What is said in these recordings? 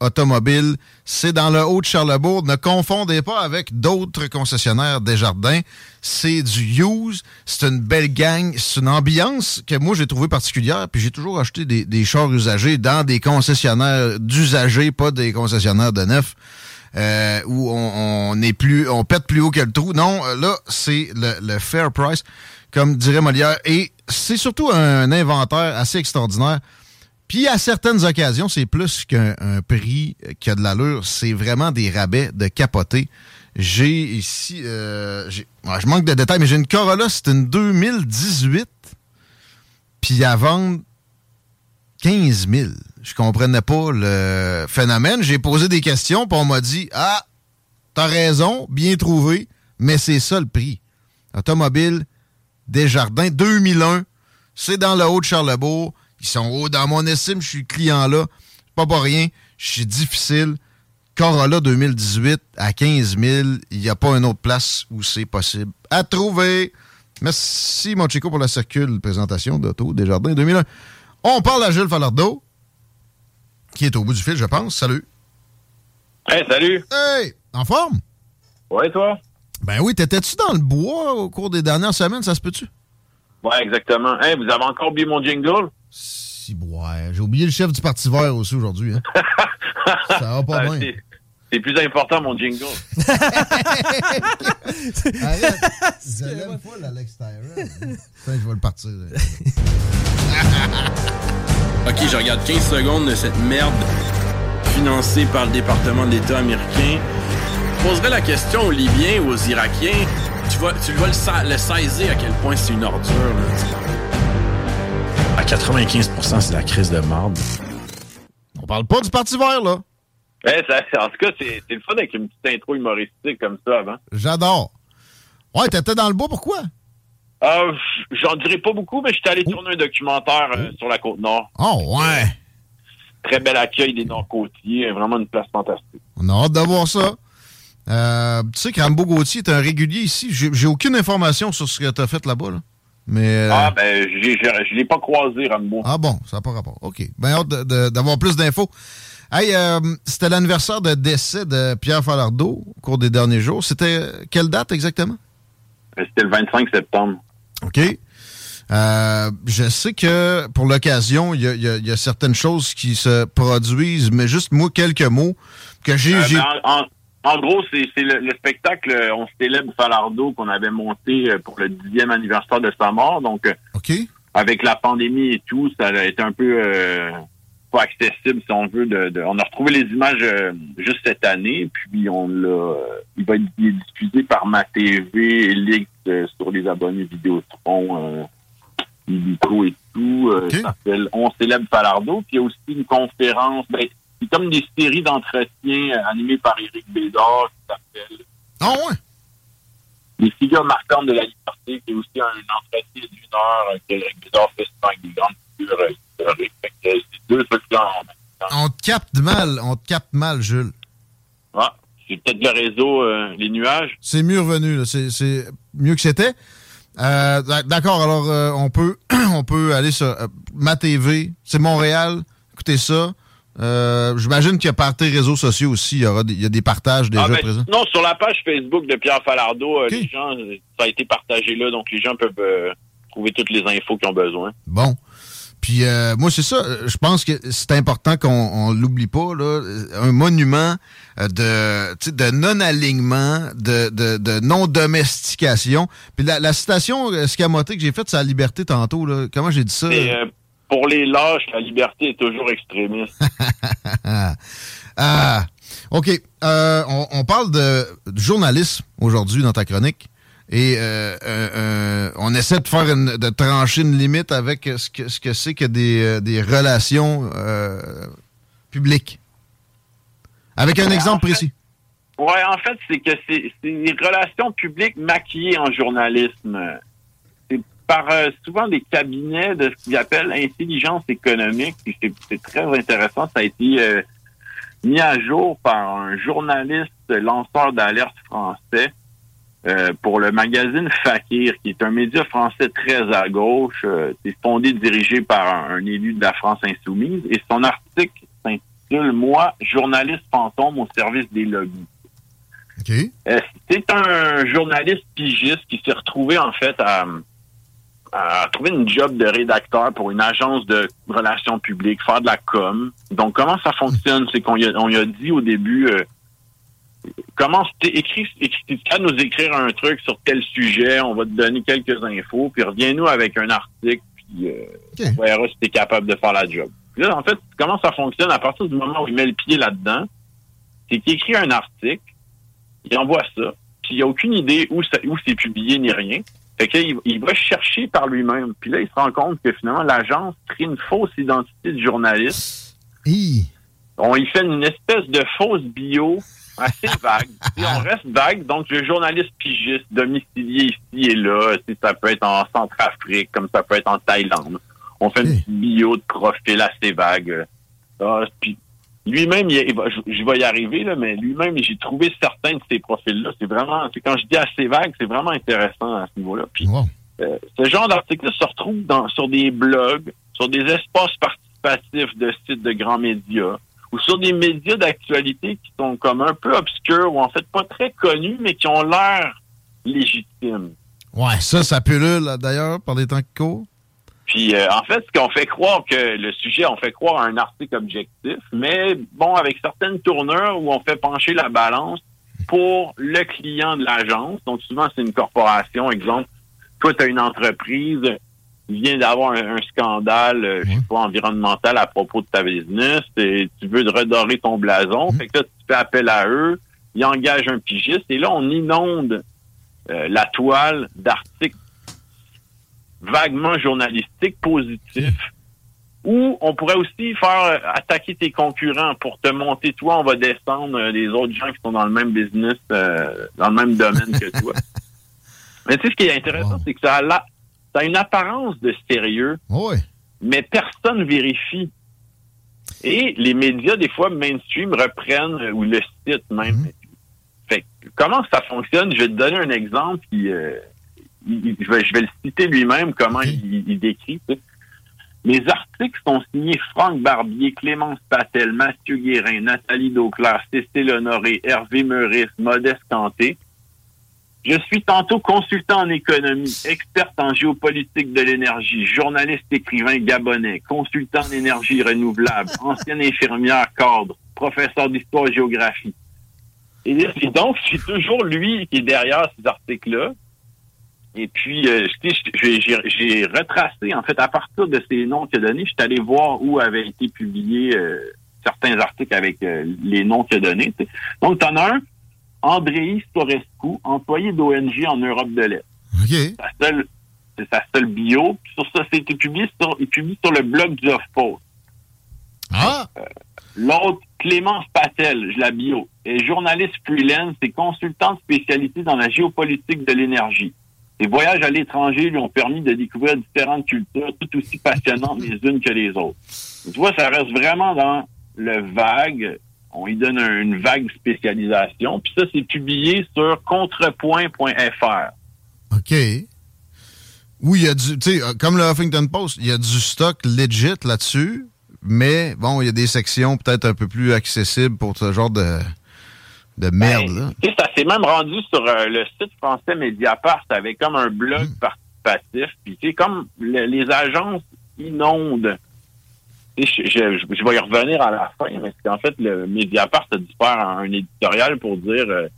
Automobile. C'est dans le haut de Charlebourg. Ne confondez pas avec d'autres concessionnaires Desjardins. C'est du use. C'est une belle gang. C'est une ambiance que moi, j'ai trouvé particulière. Puis j'ai toujours acheté des, des chars usagés dans des concessionnaires d'usagers, pas des concessionnaires de neuf. Euh, où on, plus, on pète plus haut que le trou. Non, là, c'est le, le fair price, comme dirait Molière. Et c'est surtout un inventaire assez extraordinaire. Puis à certaines occasions, c'est plus qu'un un prix qui a de l'allure, c'est vraiment des rabais de capoter. J'ai ici, euh, je manque de détails, mais j'ai une Corolla, c'est une 2018, puis à vendre 15 000. Je comprenais pas le phénomène. J'ai posé des questions, puis on m'a dit Ah, t'as raison, bien trouvé, mais c'est ça le prix. Automobile Desjardins 2001, c'est dans le haut de Charlebourg. Ils sont hauts dans mon estime, je suis client là. Pas pour rien, je suis difficile. Corolla 2018 à 15 000, il n'y a pas une autre place où c'est possible à trouver. Merci, mon Chico, pour la circule présentation d'Auto Desjardins 2001. On parle à Jules Falardeau, qui est au bout du fil, je pense. Salut. Hey, salut! Hey, en forme? Ouais, toi? Ben oui, t'étais-tu dans le bois au cours des dernières semaines, ça se peut-tu? Ouais, exactement. Hey, vous avez encore oublié mon jingle? Si, ouais, j'ai oublié le chef du Parti vert aussi aujourd'hui. Hein. ça va pas Ah, bien. c'est- plus important, mon jingle. Arrête. Je l'aime pas, l'Alex Tyrell. Putain, je vais le partir. Ok, je regarde 15 secondes de cette merde financée par le département de l'État américain. Je poserais la question aux Libyens ou aux Irakiens. Tu vas, tu vas le, sa- le saisir à quel point c'est une ordure. Là. À 95%, c'est la crise de marde. On parle pas du Parti vert, là. Hey, ça- en tout cas, c'est c'est le fun avec une petite intro humoristique comme ça avant. J'adore. Ouais, t'étais dans le bois, pourquoi? Euh, J'en dirai pas beaucoup, mais j'étais allé tourner un documentaire euh, sur la Côte-Nord. Oh, ouais. Très bel accueil des Nord-Côtiers. Vraiment une place fantastique. On a hâte de voir ça. Euh, tu sais que Rambo Gauthier est un régulier ici. J'ai j'ai aucune information sur ce que t'as fait là-bas, là. Mais. euh, Ah, ben, je l'ai pas croisé, Rambo. Ah bon, ça n'a pas rapport. OK. Ben, hâte d'avoir plus d'infos. Hey, euh, c'était l'anniversaire de décès de Pierre Falardeau au cours des derniers jours. C'était quelle date exactement? C'était le 25 septembre. OK. Euh, je sais que pour l'occasion, il y a, y y certaines choses qui se produisent, mais juste moi, quelques mots que j'ai. Euh, ben, en, en- en gros, c'est le, le spectacle euh, On célèbre Falardeau qu'on avait monté euh, pour le dixième anniversaire de sa mort. Donc, euh, avec la pandémie et tout, ça a été un peu euh, pas accessible, si on veut. De, de- on a retrouvé les images euh, juste cette année, puis on l'a. il va être il est diffusé par ma TV, Elix, euh, sur les abonnés Vidéotron, Illico et tout. Ça s'appelle On célèbre Falardeau. Puis il y a aussi une conférence. Ben, c'est comme des séries d'entretiens euh, animées par Éric Bédard qui s'appelle Ah ouais? Les figures marquantes de la liberté, qui est aussi un entretien d'une heure euh, qu'Éric Bédard fait souvent avec des grandes figures euh, historiques. Euh, c'est deux trucs là en même temps. On te capte mal, on te capte mal, Jules. Ah, c'est peut-être le réseau, euh, les nuages. C'est mieux revenu. C'est, mieux que c'était. Euh, d'ac- D'accord, alors euh, on peut on peut aller sur euh, ma TV, c'est Montréal, écoutez ça. Euh, J'imagine qu'il y a par tes réseaux sociaux aussi, il y aura des, il y a des partages déjà Ah, ben, présents. Non, sur la page Facebook de Pierre Falardeau, euh, les gens, euh, ça a été partagé là, donc les gens peuvent euh, trouver toutes les infos qu'ils ont besoin. Bon. Puis euh, moi, c'est ça. Je pense que c'est important qu'on l'oublie pas. Là, un monument euh, de, de non-alignement, de, de, non-domestication. Puis la, citation escamotée que j'ai faite, c'est la liberté tantôt. Là. Comment j'ai dit ça? Euh, pour les lâches, la liberté est toujours extrémiste. ah, OK. On, on, parle de journalisme aujourd'hui dans ta chronique. Et euh, euh, euh, on essaie de faire une, de trancher une limite avec ce que ce que c'est que des, des relations publiques. Avec un exemple précis. Oui, en fait, c'est que c'est des relations publiques maquillées en journalisme. Par souvent des cabinets de ce qu'ils appellent intelligence économique. C'est très intéressant. Ça a été mis à jour par un journaliste lanceur d'alerte français euh, pour le magazine Fakir, qui est un média français très à gauche. Euh, c'est fondé, dirigé par un, élu de la France insoumise. Et son article s'intitule Moi, journaliste fantôme au service des lobbies. Euh, c'est un journaliste pigiste qui s'est retrouvé en fait à, à, trouver une job de rédacteur pour une agence de relations publiques, faire de la com. Donc comment ça fonctionne, c'est qu'on lui a, dit au début commence, écris, écris, à nous écrire un truc sur tel sujet, on va te donner quelques infos, puis reviens-nous avec un article, puis euh, on verra si tu es capable de faire la job. là, en fait, comment ça fonctionne? À partir du moment où il met le pied là-dedans, c'est qu'il écrit un article, il envoie ça, puis il a aucune idée où, où c'est publié ni rien. Fait qu'il il va chercher par lui-même. Puis là, il se rend compte que finalement, l'agence crée une fausse identité de journaliste. On y fait une espèce de fausse bio assez vague. on reste vague, donc le journaliste pigiste domicilié ici et là, ça peut être en Centrafrique, comme ça peut être en Thaïlande. On fait une bio de profil assez vague. Ah, puis lui-même, je, vais y arriver, là, mais lui-même, j'ai trouvé certains de ces profils-là. C'est vraiment, quand je dis assez vague, c'est vraiment intéressant à ce niveau-là. Puis, euh, ce genre d'article se retrouve dans, sur des blogs, sur des espaces participatifs de sites de grands médias ou sur des médias d'actualité qui sont comme un peu obscurs ou en fait pas très connus, mais qui ont l'air légitimes. Ouais, ça, ça là d'ailleurs par des temps qui courent. Puis euh, en fait, ce qu'on fait croire que le sujet, on fait croire à un article objectif, mais bon, avec certaines tournures où on fait pencher la balance pour le client de l'agence. Donc souvent, c'est une corporation, exemple, toi, tu as une entreprise, il vient d'avoir un, scandale, euh, je sais pas, environnemental à propos de ta business, et tu veux redorer ton blason, mhm. fait que là, tu fais appel à eux, ils engagent un pigiste, et là, on inonde euh, la toile d'articles vaguement journalistiques positifs, ou on pourrait aussi faire euh, attaquer tes concurrents pour te monter, toi, on va descendre les autres gens qui sont dans le même business, dans le même domaine que toi. Mais tu sais, ce qui est intéressant, c'est que ça a ça a une apparence de sérieux, mais personne vérifie. Et les médias, des fois, mainstream, reprennent, ou le site même. Mhm. Fait comment ça fonctionne? Je vais te donner un exemple, qui, euh, je, vais, le citer lui-même, comment il, décrit. Les articles sont signés Franck Barbier, Clémence Patel, Mathieu Guérin, Nathalie Dauclair, Cécile Honoré, Hervé Meurice, Modeste Canté. Je suis tantôt consultant en économie, experte en géopolitique de l'énergie, journaliste écrivain gabonais, consultant en énergie renouvelable, ancienne infirmière cadre, professeur d'histoire-géographie. et Et donc, c'est toujours lui qui est derrière ces articles-là. Et puis, euh, j'ai retracé, en fait, à partir de ces noms qu'il a donnés, je suis allé voir où avaient été publiés euh, certains articles avec euh, les noms qu'il a donnés. Donc, tu en as un Andrei Storescu, employé d'ONG en Europe de l'Est. C'est sa seule bio. Sur ça, c'est publié sur, il publie sur le blog du HuffPost. Ah! L'autre, Clémence Patel, je la bio, est journaliste freelance et consultante spécialisée dans la géopolitique de l'énergie. Ses voyages à l'étranger lui ont permis de découvrir différentes cultures tout aussi passionnantes les unes que les autres. Tu vois, ça reste vraiment dans le vague, on y donne une vague spécialisation. Puis ça, c'est publié sur contrepoint.fr. OK. Oui, il y a du, tu sais, euh, comme le Huffington Post, il y a du stock legit là-dessus, mais bon, il y a des sections peut-être un peu plus accessibles pour ce genre de, de merde. Ben, ça s'est même rendu sur euh, le site français Mediapart avec comme un blog hmm. participatif. Puis c'est comme le- les agences inondent. Tu sais, Je, je- je vais y revenir à la fin, c'est qu'en fait, le Mediapart a dû faire un, un éditorial pour dire euh,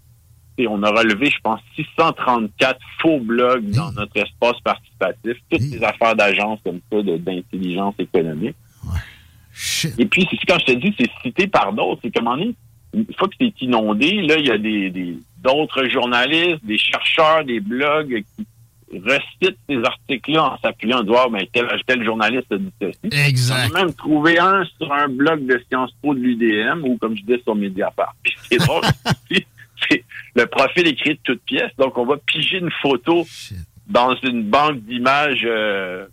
tu sais, on a relevé, je pense, 634 faux blogs dans notre espace participatif, toutes ces affaires d'agence comme ça, d'intelligence économique. Shit. Et puis, c'est quand je te dis, c'est cité par d'autres. C'est comment une fois que c'est inondé, là, il y a des des- d'autres journalistes, des chercheurs, des blogs qui recitent ces articles-là en s'appuyant en disant, Ah, ben, tel, tel journaliste a dit ceci. Exact. On a même trouvé un sur un blog de Sciences Po de l'UDM ou, comme je disais, sur Mediapart. Puis c'est drôle. c'est- le profil écrit de toutes pièces. Donc, on va piger une photo Shit. dans une banque d'images euh,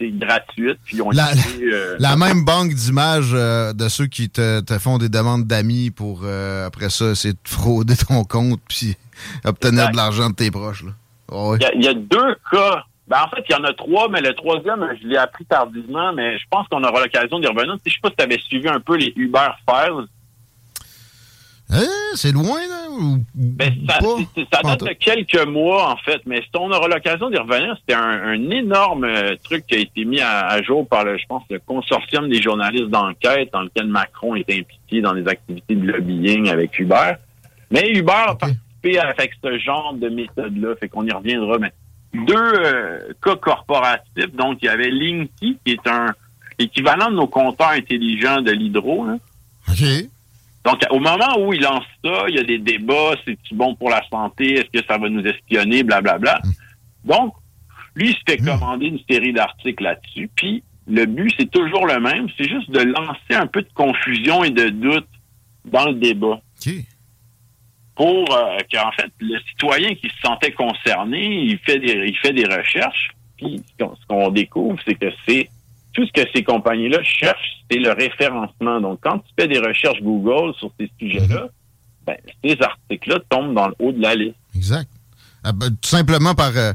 c'est gratuite. Puis on La- euh, La même banque d'images euh, de ceux qui te, te font des demandes d'amis pour, euh, après ça, essayer de frauder ton compte puis obtenir Exact. de l'argent de tes proches. Là. Ah. Il y, a, il y a deux cas. Ben, en fait, il y en a trois, mais le troisième, je l'ai appris tardivement, mais je pense qu'on aura l'occasion d'y revenir. Je sais pas si tu avais suivi un peu les Uber Files. Hein, c'est loin, là? Ou, Ben, ça, pas? ça date de quelques mois, en fait, mais si on aura l'occasion d'y revenir, c'était un, un énorme euh, truc qui a été mis à, à jour par, le, je pense, le consortium des journalistes d'enquête dans lequel Macron est impliqué dans des activités de lobbying avec Uber. Mais Uber a participé avec ce genre de méthode-là, fait qu'on y reviendra. Mais deux euh, cas corporatifs, donc il y avait Linky, qui est un équivalent de nos compteurs intelligents de l'hydro, là. OK. Donc, au moment où il lance ça, il y a des débats, c'est-tu bon pour la santé, est-ce que ça va nous espionner, blablabla. Donc, lui, il se fait commander une série d'articles là-dessus, puis le but, c'est toujours le même, c'est juste de lancer un peu de confusion et de doute dans le débat. Pour euh, qu'en fait, le citoyen qui se sentait concerné, il fait des, il fait des recherches, puis ce qu'on découvre, c'est que c'est tout ce que ces compagnies-là cherchent, c'est le référencement. Donc, quand tu fais des recherches Google sur ces sujets-là, ben, ces articles-là tombent dans le haut de la liste. Exact. Ah, ben, tout simplement par euh,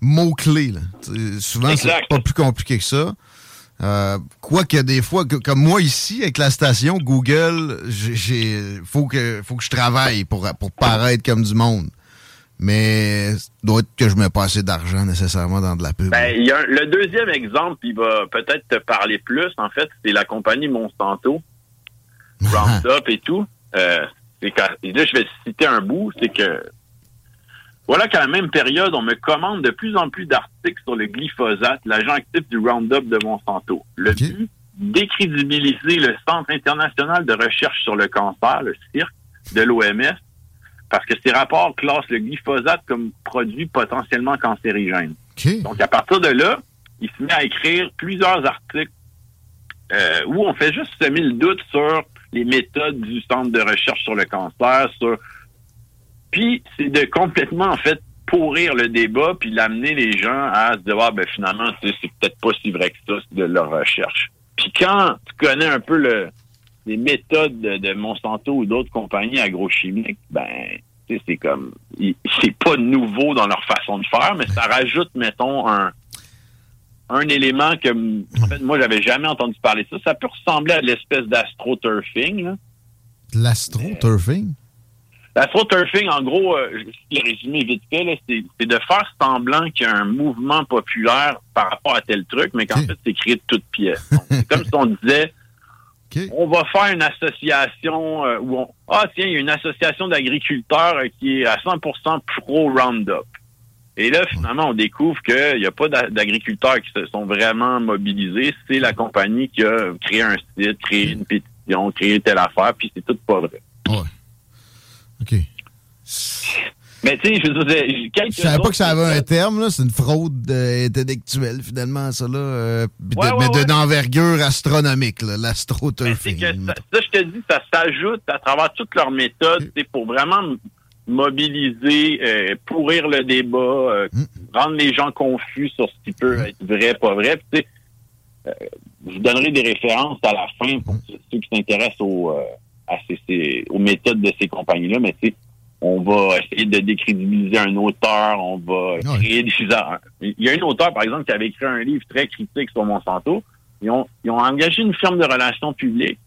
mots-clés. Souvent, c'est pas plus compliqué que ça. Euh, Quoique des fois, que- comme moi ici, avec la station Google, j'ai faut que faut que je travaille pour, pour paraître comme du monde. Mais doit être que je mets pas assez d'argent nécessairement dans de la pub. Ben, y a un- le deuxième exemple, il va peut-être te parler plus, en fait, c'est la compagnie Monsanto. Roundup et tout. Euh, quand- et là, je vais citer un bout, c'est que voilà qu'à la même période, on me commande de plus en plus d'articles sur le glyphosate, l'agent actif du Roundup de Monsanto. Le but, décrédibiliser le Centre international de recherche sur le cancer, le CIRC, de l'OMS, parce que ces rapports classent le glyphosate comme produit potentiellement cancérigène. Donc, à partir de là, il se met à écrire plusieurs articles euh, où on fait juste semer le doute sur les méthodes du Centre de recherche sur le cancer, sur... Puis, c'est de complètement, en fait, pourrir le débat, puis l'amener les gens à se dire, ah, ben finalement, c'est peut-être pas si vrai que ça, c'est de leur recherche. Puis quand tu connais un peu le, les méthodes de, de Monsanto ou d'autres compagnies agrochimiques, ben, c'est comme, c'est pas nouveau dans leur façon de faire, mais ça rajoute, mettons, un, un élément que, en fait, moi, j'avais jamais entendu parler de ça. Ça peut ressembler à l'espèce d'astroturfing. L'astro-turfing? L'astroturfing, en gros, euh, je vais résumer vite fait, c'est, de faire semblant qu'il y a un mouvement populaire par rapport à tel truc, mais qu'en fait, c'est créé de toutes pièces. Donc, c'est comme si on disait, On va faire une association euh, où on... Ah, tiens, il y a une association d'agriculteurs euh, qui est à 100% pro-Roundup. Et là, finalement, on découvre qu'il n'y a pas d'a- d'agriculteurs qui se sont vraiment mobilisés. C'est la compagnie qui a créé un site, créé une pétition, créé telle affaire, puis c'est tout pas vrai. Ouais. OK. Mais tu sais, je veux dire, Je savais pas que ça avait un terme, là. C'est une fraude euh, intellectuelle, finalement, ça, là. euh, de- Ouais, mais ouais. d'une envergure astronomique, là. L'astroturfing. que ça, ça, je te dis, ça s'ajoute à travers toutes leurs méthodes, c'est pour vraiment mobiliser, euh, pourrir le débat, euh, Mm. rendre les gens confus sur ce qui peut être vrai, pas vrai. Puis, tu sais, euh, je vous donnerai des références à la fin pour ceux ceux qui s'intéressent aux, euh, à ces- ces- aux méthodes de ces compagnies-là, mais tu sais, on va essayer de décrédibiliser un auteur, on va Ouais. créer des... Il y a un auteur, par exemple, qui avait écrit un livre très critique sur Monsanto. Ils ont, ils ont engagé une firme de relations publiques.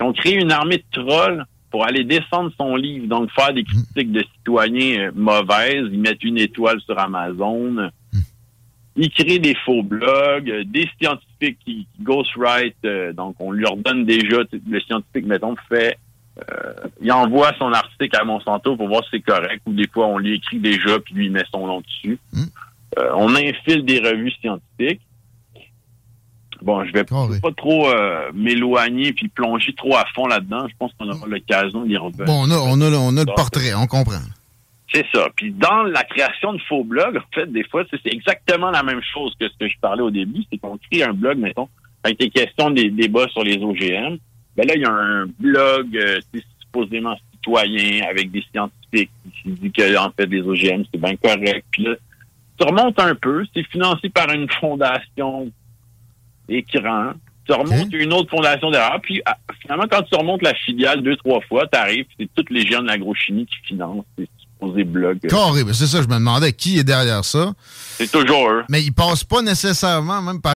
Ils ont créé une armée de trolls pour aller descendre son livre, donc faire des critiques de citoyens euh, mauvaises. Ils mettent une étoile sur Amazon. ils créent des faux blogs, euh, des scientifiques qui, qui ghostwrite, euh, donc on leur donne déjà, le scientifique, mettons, fait, euh, il envoie son article à Monsanto pour voir si c'est correct, ou des fois on lui écrit déjà, puis lui il met son nom dessus. Mm. Euh, on infile des revues scientifiques. Bon, je vais Carré. pas trop euh, m'éloigner puis plonger trop à fond là-dedans. Je pense qu'on aura l'occasion d'y revenir. Bon, on a, on a, on a le portrait, on comprend. C'est ça. Puis dans la création de faux blogs, en fait, des fois, c'est c'est exactement la même chose que ce que je parlais au début. C'est qu'on crée un blog, mettons, avec des questions des débats sur les OGM. Ben là, il y a un blog euh, c'est supposément citoyen avec des scientifiques qui dit que en fait les OGM, c'est bien correct. Puis là, tu remontes un peu, c'est financé par une fondation écran. Tu remontes une autre fondation derrière, puis ah, finalement, quand tu remontes la filiale deux, trois fois, tu arrives, c'est toutes les gens de l'agrochimie qui financent ces supposés blogs. Carré, c'est ça, je me demandais qui est derrière ça. C'est toujours eux. Mais ils passent pas nécessairement même par.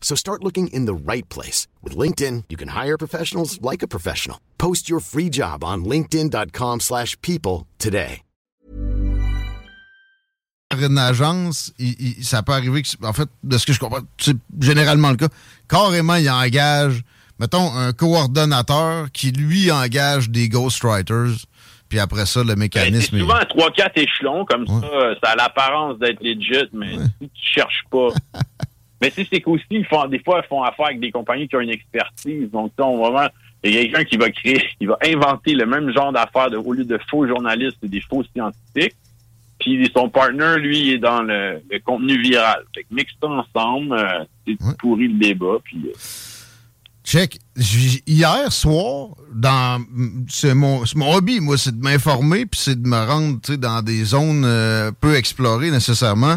So start looking in the right place. With LinkedIn, you can hire professionals like a professional. Post your free job on linkedin.com/people slash people today. une agence, il- il- ça peut arriver que, en fait, de ce que je comprends, c'est généralement le cas. Carrément, il engage, mettons, un coordonnateur qui, lui, engage des ghostwriters. Puis après ça, le Ben, mécanisme. c'est est- souvent à trois, quatre échelons, comme Ouais. ça, euh, ça a l'apparence d'être legit, mais si tu cherches pas. mais sais, c'est qu'aussi, ils font, des fois, ils font affaire avec des compagnies qui ont une expertise. Donc, on vraiment, il y a quelqu'un qui va créer, qui va inventer le même genre d'affaires au lieu de faux journalistes et des faux scientifiques. Puis son partner, lui, est dans le, le contenu viral. Fait que mixe ça ensemble, euh, c'est Ouais. pourri le débat. Puis, euh, Check. Hier soir, dans c'est mon, c'est mon hobby, moi, c'est de m'informer, puis c'est de me rendre dans des zones euh, peu explorées nécessairement.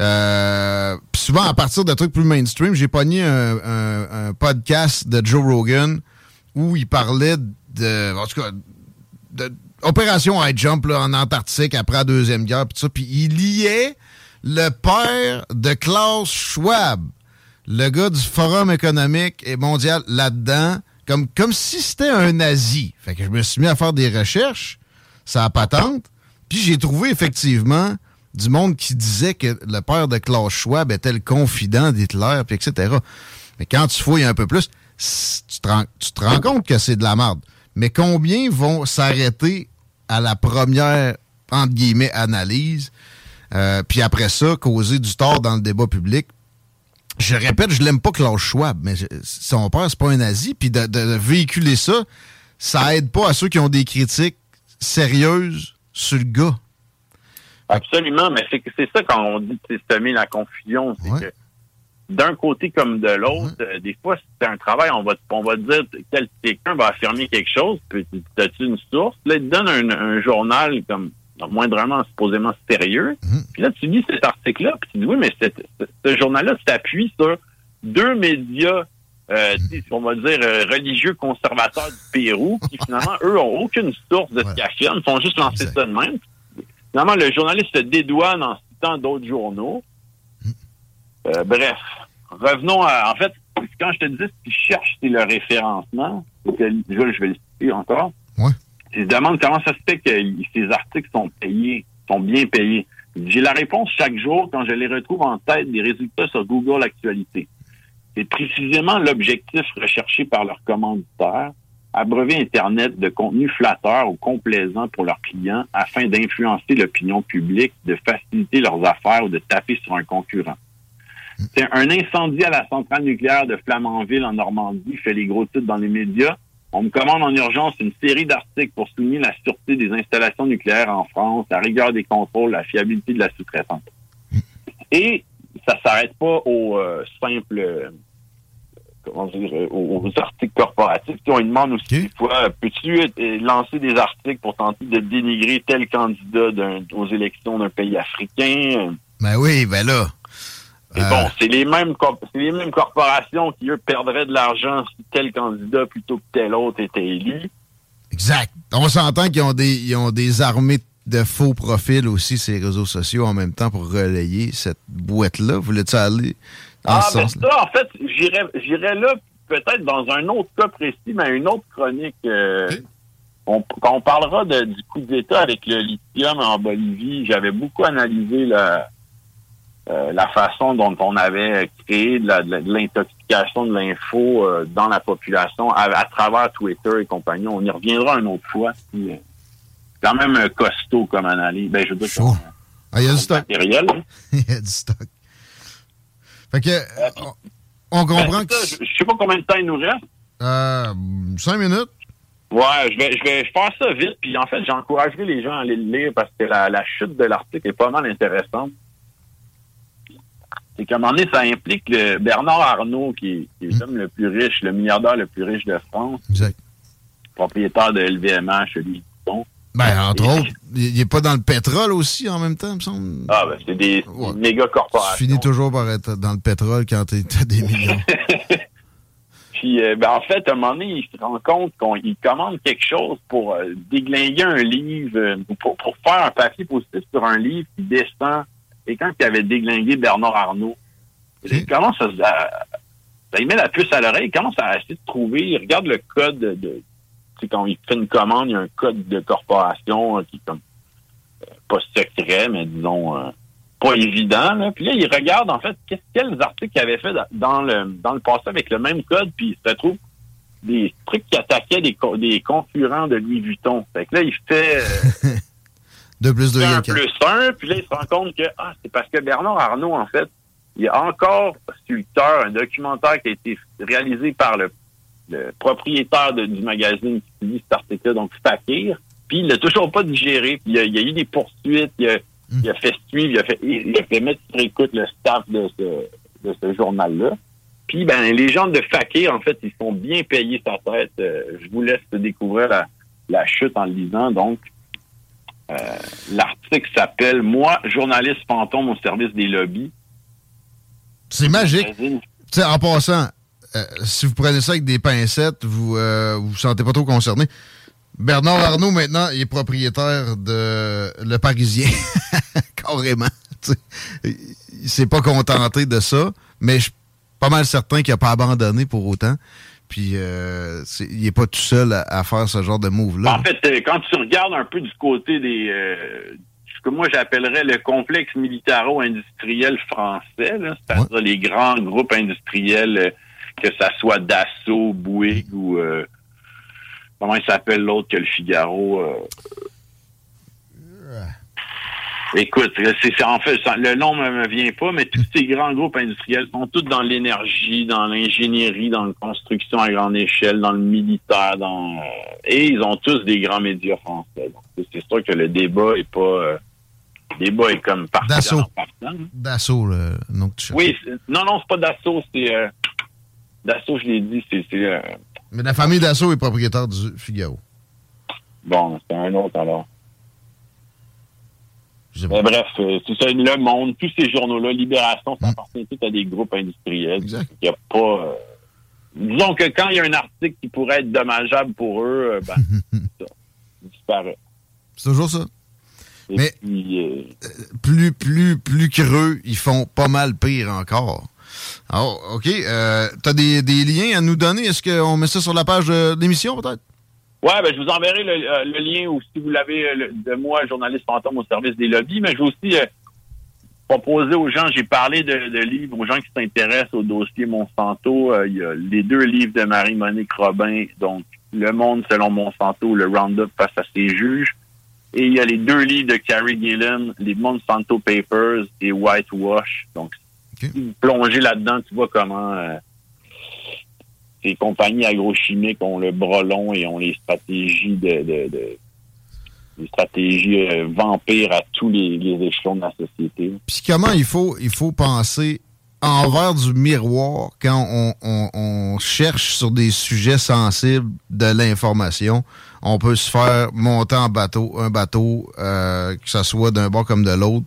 Euh, souvent, à partir de trucs plus mainstream, j'ai pogné un, un- un podcast de Joe Rogan où il parlait de, en tout cas, de opération high jump là, en Antarctique après la deuxième guerre, puis ça. Puis il liait le père de Klaus Schwab, le gars du Forum économique et mondial là-dedans, comme, comme si c'était un nazi. Fait que je me suis mis à faire des recherches, ça a patente, puis j'ai trouvé effectivement du monde qui disait que le père de Klaus Schwab était le confident d'Hitler, puis etc. Mais quand tu fouilles un peu plus, tu te rends, compte que c'est de la merde. Mais combien vont s'arrêter à la première, entre guillemets, analyse, euh, puis après ça, causer du tort dans le débat public? Je répète, je l'aime pas Klaus Schwab, mais son père, c'est pas un nazi, puis de- de véhiculer ça, ça aide pas à ceux qui ont des critiques sérieuses sur le gars. Absolument, mais c'est ça quand on dit que c'est semer la confusion, c'est Ouais. que d'un côté comme de l'autre, euh, des fois c'est un travail, on va on va te dire quel- quelqu'un va affirmer quelque chose, puis tu- t'as-tu une source, là il te donne un, un journal comme moindrement supposément sérieux, puis là tu lis cet article-là, puis tu dis oui mais ce, ce journal-là s'appuie sur deux médias euh, sais, on va dire euh, religieux conservateurs du Pérou, qui finalement, eux, ont aucune source de ce Ouais. qu'ils affirment, ils font juste lancer Exact. ça de même. Finalement, le journaliste se dédouane en citant d'autres journaux. Euh, bref, revenons à... En fait, quand je te disais ce qu'ils cherchent, c'est le référencement. Que- Je, je vais le citer encore. Ouais. Ils se demandent comment ça se fait que ces articles sont payés, sont bien payés. J'ai la réponse chaque jour quand je les retrouve en tête des résultats sur Google Actualité. C'est précisément l'objectif recherché par leurs commanditaires, abreuver Internet de contenu flatteur ou complaisant pour leurs clients afin d'influencer l'opinion publique, de faciliter leurs affaires ou de taper sur un concurrent. C'est un incendie à la centrale nucléaire de Flamanville en Normandie fait les gros titres dans les médias. On me commande en urgence une série d'articles pour souligner la sûreté des installations nucléaires en France, la rigueur des contrôles, la fiabilité de la sous-traitance. Et ça s'arrête pas aux euh, simples euh, comment dire, euh, aux, articles corporatifs. On lui demande aussi des fois, peux-tu euh, lancer des articles pour tenter de dénigrer tel candidat aux élections d'un pays africain? Ben oui, ben là. Et Euh, bon, c'est les mêmes c'est les mêmes corporations qui eux perdraient de l'argent si tel candidat plutôt que tel autre était élu. Exact. On s'entend qu'ils ont des, ils ont des armées de faux profils aussi, ces réseaux sociaux, en même temps, pour relayer cette boîte-là. Voulais-tu aller Ah, ce ben ça, en fait, j'irais là peut-être dans un autre cas précis, mais une autre chronique. euh, on, quand on parlera de- du coup d'État avec le lithium en Bolivie, j'avais beaucoup analysé la, euh, la façon dont on avait créé de l'intoxication de l'info euh, dans la population à, à travers Twitter et compagnie. On y reviendra une autre fois. euh, quand même costaud comme analyse. Ben, je veux dire, Ah, il y a du stock. matériel. hein. il y a du stock. Fait que, euh, on, on comprend Ben, que. ça, je je sais pas combien de temps il nous reste. Euh, cinq minutes. Ouais, je vais, je vais faire ça vite. Puis en fait, j'encouragerai les gens à aller le lire parce que la, la chute de l'article est pas mal intéressante. C'est qu'à un moment donné, ça implique le Bernard Arnault, qui est, qui est l'homme le plus riche, le milliardaire le plus riche de France, Exact. propriétaire de LVMH, Vuitton. Ben, entre autres, il n'est pas dans le pétrole aussi en même temps, il me semble. Ah, ben, c'est des méga Tu corporations. finis toujours par être dans le pétrole quand tu as des millions. Puis, euh, ben, en fait, à un moment donné, il se rend compte qu'il commande quelque chose pour euh, déglinguer un livre, euh, pour, pour faire un papier positif sur un livre qui descend. Et quand il avait déglingué Bernard Arnault, il commence à, ça lui met la puce à l'oreille, il commence à essayer de trouver, il regarde le code de, de- tu quand il fait une commande, il y a un code de corporation euh, qui est comme euh, pas secret, mais disons euh, pas évident. Là. Puis là, il regarde en fait quels articles qu'il avait fait dans- le dans le passé avec le même code, puis il se retrouve des trucs qui attaquaient des, co- des concurrents de Louis Vuitton. Fait que là, il fait euh, Deux plus deux, il y a un quatre. plus un, puis là, il se rend compte que ah, c'est parce que Bernard Arnault, en fait, il y a encore sur le cœur un documentaire qui a été réalisé par le, le propriétaire de- du magazine qui publie cet article-là, donc Fakir, puis il l'a toujours pas digéré, puis il y a, il y a eu des poursuites, il a, il a fait suivre, il a fait, il a fait mettre sur écoute le staff de ce, de ce journal-là. Puis, ben, les gens de Fakir, en fait, ils sont bien payés sa tête. Euh, je vous laisse découvrir la, la chute en le lisant, donc. Euh, L'article s'appelle Moi, journaliste fantôme au service des lobbies. C'est magique. Tu sais, en passant, euh, si vous prenez ça avec des pincettes, vous euh, vous, vous sentez pas trop concerné. Bernard Arnault, maintenant, il est propriétaire de Le Parisien. Carrément. Tu sais, il s'est pas contenté de ça, mais je suis pas mal certain qu'il a pas abandonné pour autant. Puis, euh, c'est- il est pas tout seul à, à faire ce genre de move-là. En fait, euh, quand tu regardes un peu du côté des... euh, ce que moi j'appellerais le complexe militaro-industriel français, c'est-à-dire les grands groupes industriels, euh, que ça soit Dassault, Bouygues ou... euh, comment il s'appelle l'autre que le Figaro euh, Écoute, c'est en fait, le nom ne me vient pas, mais tous ces grands groupes industriels sont tous dans l'énergie, dans l'ingénierie, dans la construction à grande échelle, dans le militaire, dans euh, et ils ont tous des grands médias français. C'est- sûr que le débat est pas euh, le débat est comme partant. hein. Dassault, le nom que tu cherches. Oui, non, non, c'est pas Dassault, c'est euh, Dassault, je l'ai dit, c'est euh, Mais la famille Dassault est propriétaire du Figaro. bon, c'est un autre alors. Mais bref, euh, c'est ça, Le Monde, tous ces journaux-là, Libération, ça appartient tout à des groupes industriels. Il y a pas... euh, disons que quand il y a un article qui pourrait être dommageable pour eux, ben, ça disparaît. C'est toujours ça. Et Mais- puis, plus, plus, plus creux, ils font pas mal pire encore. Alors, OK. Euh, T'as des, des liens à nous donner? Est-ce qu'on met ça sur la page de l'émission, peut-être? Ouais, ben, je vous enverrai le, euh, le lien ou si vous l'avez euh, de moi, journaliste fantôme au service des lobbies, mais je vais aussi euh, proposer aux gens, j'ai parlé de, livres, aux gens qui s'intéressent au dossier Monsanto. euh, Il y a les deux livres de Marie-Monique Robin, donc Le Monde selon Monsanto, le Roundup face à ses juges. Et il y a les deux livres de Carrie Gillen, les Monsanto Papers et Whitewash. Donc, plongez là-dedans, tu vois comment... euh, ces compagnies agrochimiques ont le bras long et ont les stratégies de, de, de les stratégies euh, vampires à tous les, les, échelons de la société. Puis comment il faut il faut penser envers du miroir quand on, on, on cherche sur des sujets sensibles de l'information? On peut se faire monter en bateau, un bateau, euh, que ce soit d'un bord comme de l'autre,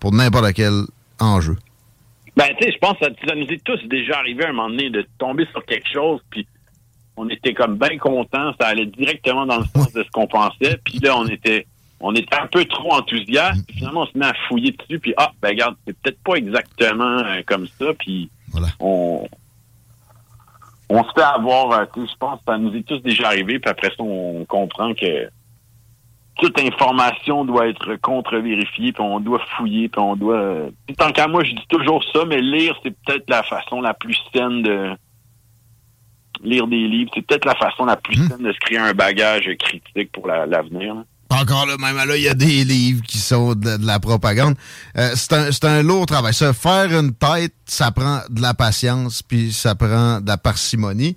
pour n'importe quel enjeu. Ben, tu sais, je pense que ça, nous est tous déjà arrivé à un moment donné de tomber sur quelque chose, puis on était comme bien contents, ça allait directement dans le sens de ce qu'on pensait, puis là, on était on était un peu trop enthousiaste, puis finalement, on se met à fouiller dessus, puis ah, ben regarde, c'est peut-être pas exactement euh, comme ça, puis on on se fait avoir, euh, je pense que ça nous est tous déjà arrivé, puis après ça, on comprend que toute information doit être contre-vérifiée, puis on doit fouiller, puis on doit... Euh, tant qu'à moi, je dis toujours ça, mais lire, c'est peut-être la façon la plus saine de... Lire des livres, c'est peut-être la façon la plus hmm. saine de se créer un bagage critique pour l'avenir. Encore là, même là, il y a des livres qui sont de, la propagande. Euh, c'est un, un, lourd travail. Ça, faire une tête, ça prend de la patience, puis ça prend de la parcimonie.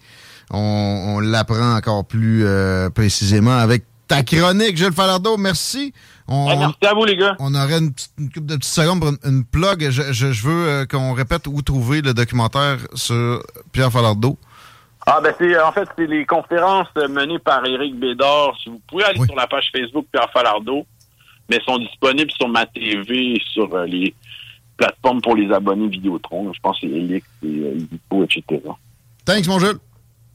On, l'apprend encore plus euh, précisément avec ta chronique, Gilles Falardeau. Merci. On, merci à vous, les gars. On aurait une, couple de petites secondes pour une, plug. Je, je, veux euh, qu'on répète où trouver le documentaire sur Pierre Falardeau. Ah ben c'est en fait c'est les conférences menées par Éric Bédard. Vous pouvez aller sur la page Facebook Pierre Falardeau, mais sont disponibles sur ma TV sur euh, les plateformes pour les abonnés Vidéotron. Je pense que c'est Elix et euh, etc. Thanks mon Jules.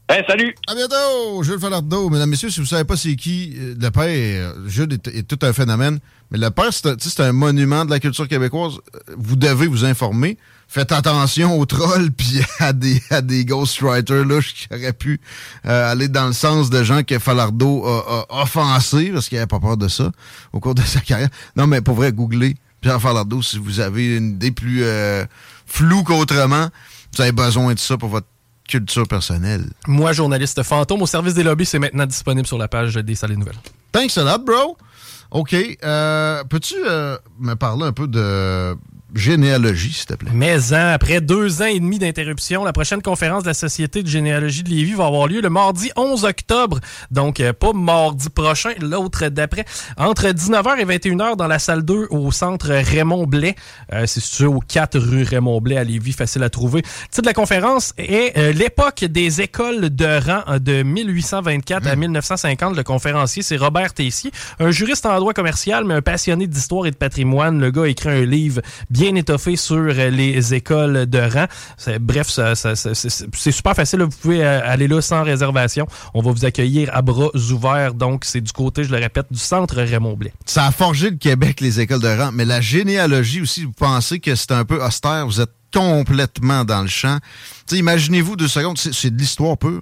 Salut! À bientôt! Jules Falardeau. Mesdames, Messieurs, si vous ne savez pas c'est qui, euh, le père, Jules est, tout un phénomène. Mais le père, c'est un, monument de la culture québécoise. Vous devez vous informer. Faites attention aux trolls puis à des, à des ghostwriters là, qui auraient pu euh, aller dans le sens de gens que Falardeau a, offensé parce qu'il n'avait pas peur de ça au cours de sa carrière. Non, mais pour vrai, googlez Pierre Falardeau si vous avez une idée plus euh, floue qu'autrement. Vous avez besoin de ça pour votre culture personnelle. Moi, journaliste fantôme au service des lobbies, c'est maintenant disponible sur la page des salles nouvelles. Thanks a lot, bro. OK. Euh, peux-tu euh, me parler un peu de généalogie, s'il te plaît. Mais hein, après deux ans et demi d'interruption, la prochaine conférence de la Société de généalogie de Lévis va avoir lieu le mardi 11 octobre. Donc, euh, pas mardi prochain, l'autre d'après. Entre 19h et 21h dans la salle 2 au centre Raymond Blais. Euh, c'est situé au 4 rue Raymond Blais à Lévis, facile à trouver. Le titre de la conférence est euh, L'époque des écoles de rang de 1824 à 1950. Hmm. Le conférencier, c'est Robert Tessier, un juriste en droit commercial, mais un passionné d'histoire et de patrimoine. Le gars a écrit un livre bien étoffé sur euh, les écoles de rang. Bref, c'est super facile. Vous pouvez euh, aller là sans réservation. On va vous accueillir à bras ouverts. Donc, c'est du côté, je le répète, du centre Raymond Blais. Ça a forgé le Québec, les écoles de rang. Mais la généalogie aussi, vous pensez que c'est un peu austère? Vous êtes complètement dans le champ. Imaginez-vous deux secondes, c'est de l'histoire pure.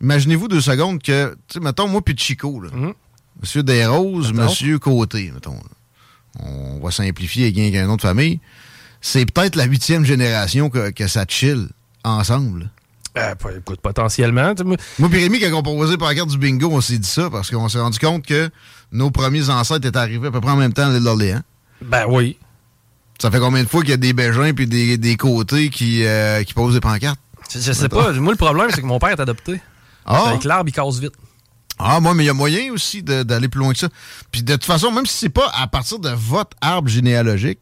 Imaginez-vous deux secondes que, mettons, moi puis Chico, là, mm-hmm. Monsieur Desroses, Monsieur Côté, mettons. On va simplifier avec une autre famille c'est peut-être la huitième génération que, que ça chill ensemble. Euh, écoute, potentiellement. Moi, puis Rémi, quand on proposé par la carte du bingo, on s'est dit ça parce qu'on s'est rendu compte que nos premiers ancêtres étaient arrivés à peu près en même temps à l'île d'Orléans. Ben oui. Ça fait combien de fois qu'il y a des Bégins puis des, des côtés qui, euh, qui posent des pancartes? Je, sais pas. Moi, le problème, c'est que mon père est adopté. Ah. Avec l'arbre, il casse vite. Ah, moi, mais il y a moyen aussi d'aller plus loin que ça. Puis de toute façon, même si c'est pas à partir de votre arbre généalogique,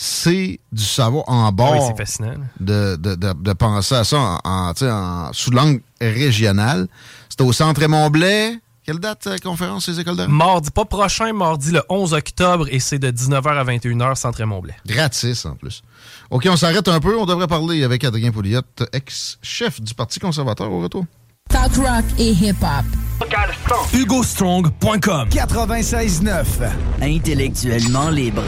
c'est du savoir en bord. fascinant. De, de, de, penser à ça en, en, sous langue régionale. C'est au Centre Raymond-Blais. Quelle date la conférence ces écoles de Mardi, pas prochain, mardi le 11 octobre et c'est de 19h à 21h, Centre Raymond-Blais. Gratis en plus. OK, on s'arrête un peu. On devrait parler avec Adrien Pouliot, ex-chef du Parti conservateur au retour. Talk rock et hip-hop. HugoStrong.com 96.9 Intellectuellement libre.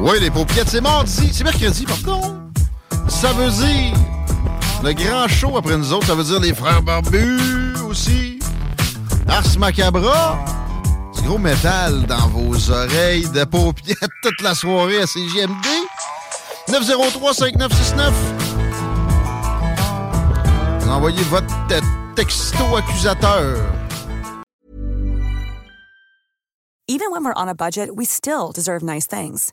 Oui, les paupiètes, c'est mardi. C'est mercredi, pardon. Ça veut dire le grand show après nous autres. Ça veut dire les frères barbus aussi. Ars Macabra. Du gros métal dans vos oreilles de paupiètes toute la soirée à CGMD. 903-5969. envoyez votre texto accusateur. Even when we're on a budget, we still deserve nice things.